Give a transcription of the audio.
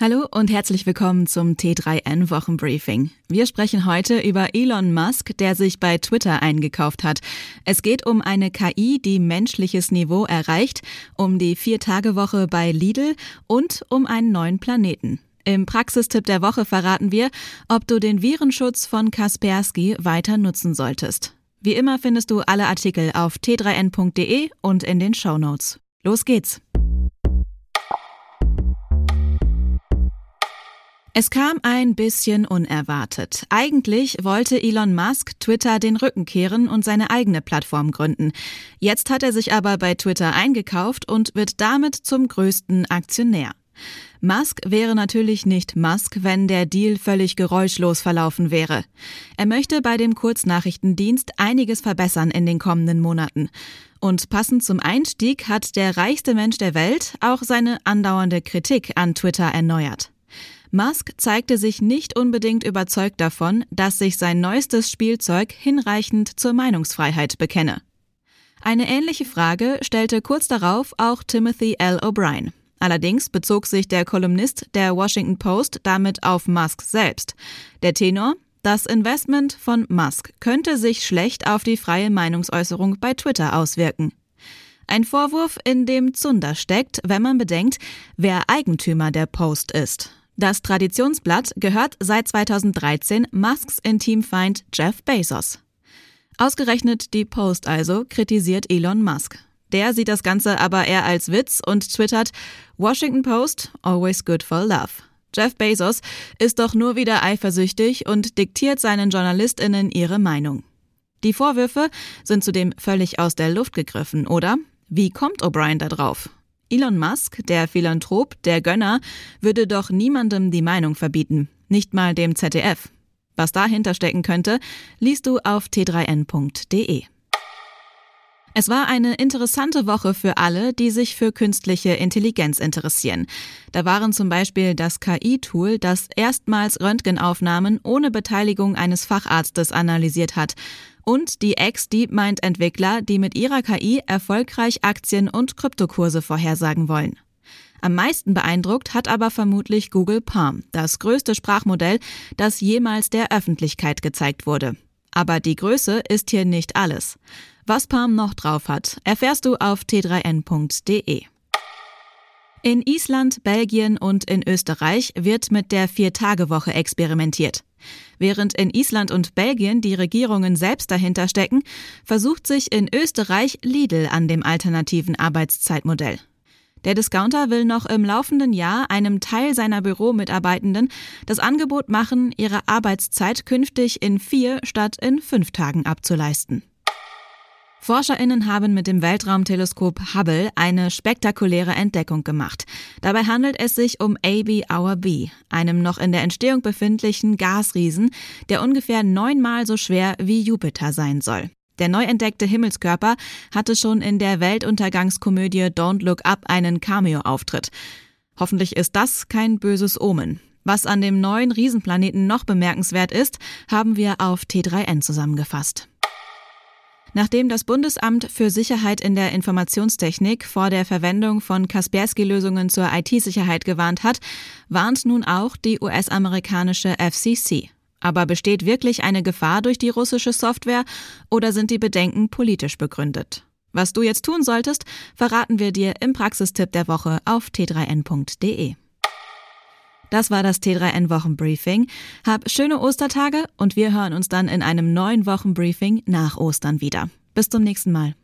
Hallo und herzlich willkommen zum T3N Wochenbriefing. Wir sprechen heute über Elon Musk, der sich bei Twitter eingekauft hat. Es geht um eine KI, die menschliches Niveau erreicht, um die Vier-Tage-Woche bei Lidl und um einen neuen Planeten. Im Praxistipp der Woche verraten wir, ob du den Virenschutz von Kaspersky weiter nutzen solltest. Wie immer findest du alle Artikel auf t3n.de und in den Show Notes. Los geht's! Es kam ein bisschen unerwartet. Eigentlich wollte Elon Musk Twitter den Rücken kehren und seine eigene Plattform gründen. Jetzt hat er sich aber bei Twitter eingekauft und wird damit zum größten Aktionär. Musk wäre natürlich nicht Musk, wenn der Deal völlig geräuschlos verlaufen wäre. Er möchte bei dem Kurznachrichtendienst einiges verbessern in den kommenden Monaten. Und passend zum Einstieg hat der reichste Mensch der Welt auch seine andauernde Kritik an Twitter erneuert. Musk zeigte sich nicht unbedingt überzeugt davon, dass sich sein neuestes Spielzeug hinreichend zur Meinungsfreiheit bekenne. Eine ähnliche Frage stellte kurz darauf auch Timothy L. O'Brien. Allerdings bezog sich der Kolumnist der Washington Post damit auf Musk selbst. Der Tenor, das Investment von Musk könnte sich schlecht auf die freie Meinungsäußerung bei Twitter auswirken. Ein Vorwurf, in dem Zunder steckt, wenn man bedenkt, wer Eigentümer der Post ist. Das Traditionsblatt gehört seit 2013 Musks Intimfeind Jeff Bezos. Ausgerechnet die Post also kritisiert Elon Musk. Der sieht das Ganze aber eher als Witz und twittert Washington Post, always good for love. Jeff Bezos ist doch nur wieder eifersüchtig und diktiert seinen JournalistInnen ihre Meinung. Die Vorwürfe sind zudem völlig aus der Luft gegriffen, oder? Wie kommt O'Brien da drauf? Elon Musk, der Philanthrop, der Gönner, würde doch niemandem die Meinung verbieten, nicht mal dem ZDF. Was dahinter stecken könnte, liest du auf t3n.de. Es war eine interessante Woche für alle, die sich für künstliche Intelligenz interessieren. Da waren zum Beispiel das KI-Tool, das erstmals Röntgenaufnahmen ohne Beteiligung eines Facharztes analysiert hat und die Ex-DeepMind-Entwickler, die mit ihrer KI erfolgreich Aktien- und Kryptokurse vorhersagen wollen. Am meisten beeindruckt hat aber vermutlich Google Palm, das größte Sprachmodell, das jemals der Öffentlichkeit gezeigt wurde. Aber die Größe ist hier nicht alles. Was Palm noch drauf hat, erfährst du auf t3n.de. In Island, Belgien und in Österreich wird mit der Vier-Tage-Woche experimentiert. Während in Island und Belgien die Regierungen selbst dahinter stecken, versucht sich in Österreich Lidl an dem alternativen Arbeitszeitmodell. Der Discounter will noch im laufenden Jahr einem Teil seiner Büromitarbeitenden das Angebot machen, ihre Arbeitszeit künftig in vier statt in fünf Tagen abzuleisten. ForscherInnen haben mit dem Weltraumteleskop Hubble eine spektakuläre Entdeckung gemacht. Dabei handelt es sich um AB Hour B, einem noch in der Entstehung befindlichen Gasriesen, der ungefähr neunmal so schwer wie Jupiter sein soll. Der neu entdeckte Himmelskörper hatte schon in der Weltuntergangskomödie Don't Look Up einen Cameo-Auftritt. Hoffentlich ist das kein böses Omen. Was an dem neuen Riesenplaneten noch bemerkenswert ist, haben wir auf T3N zusammengefasst. Nachdem das Bundesamt für Sicherheit in der Informationstechnik vor der Verwendung von Kaspersky-Lösungen zur IT-Sicherheit gewarnt hat, warnt nun auch die US-amerikanische FCC. Aber besteht wirklich eine Gefahr durch die russische Software oder sind die Bedenken politisch begründet? Was du jetzt tun solltest, verraten wir dir im Praxistipp der Woche auf t3n.de. Das war das T3N Wochenbriefing. Hab schöne Ostertage und wir hören uns dann in einem neuen Wochenbriefing nach Ostern wieder. Bis zum nächsten Mal.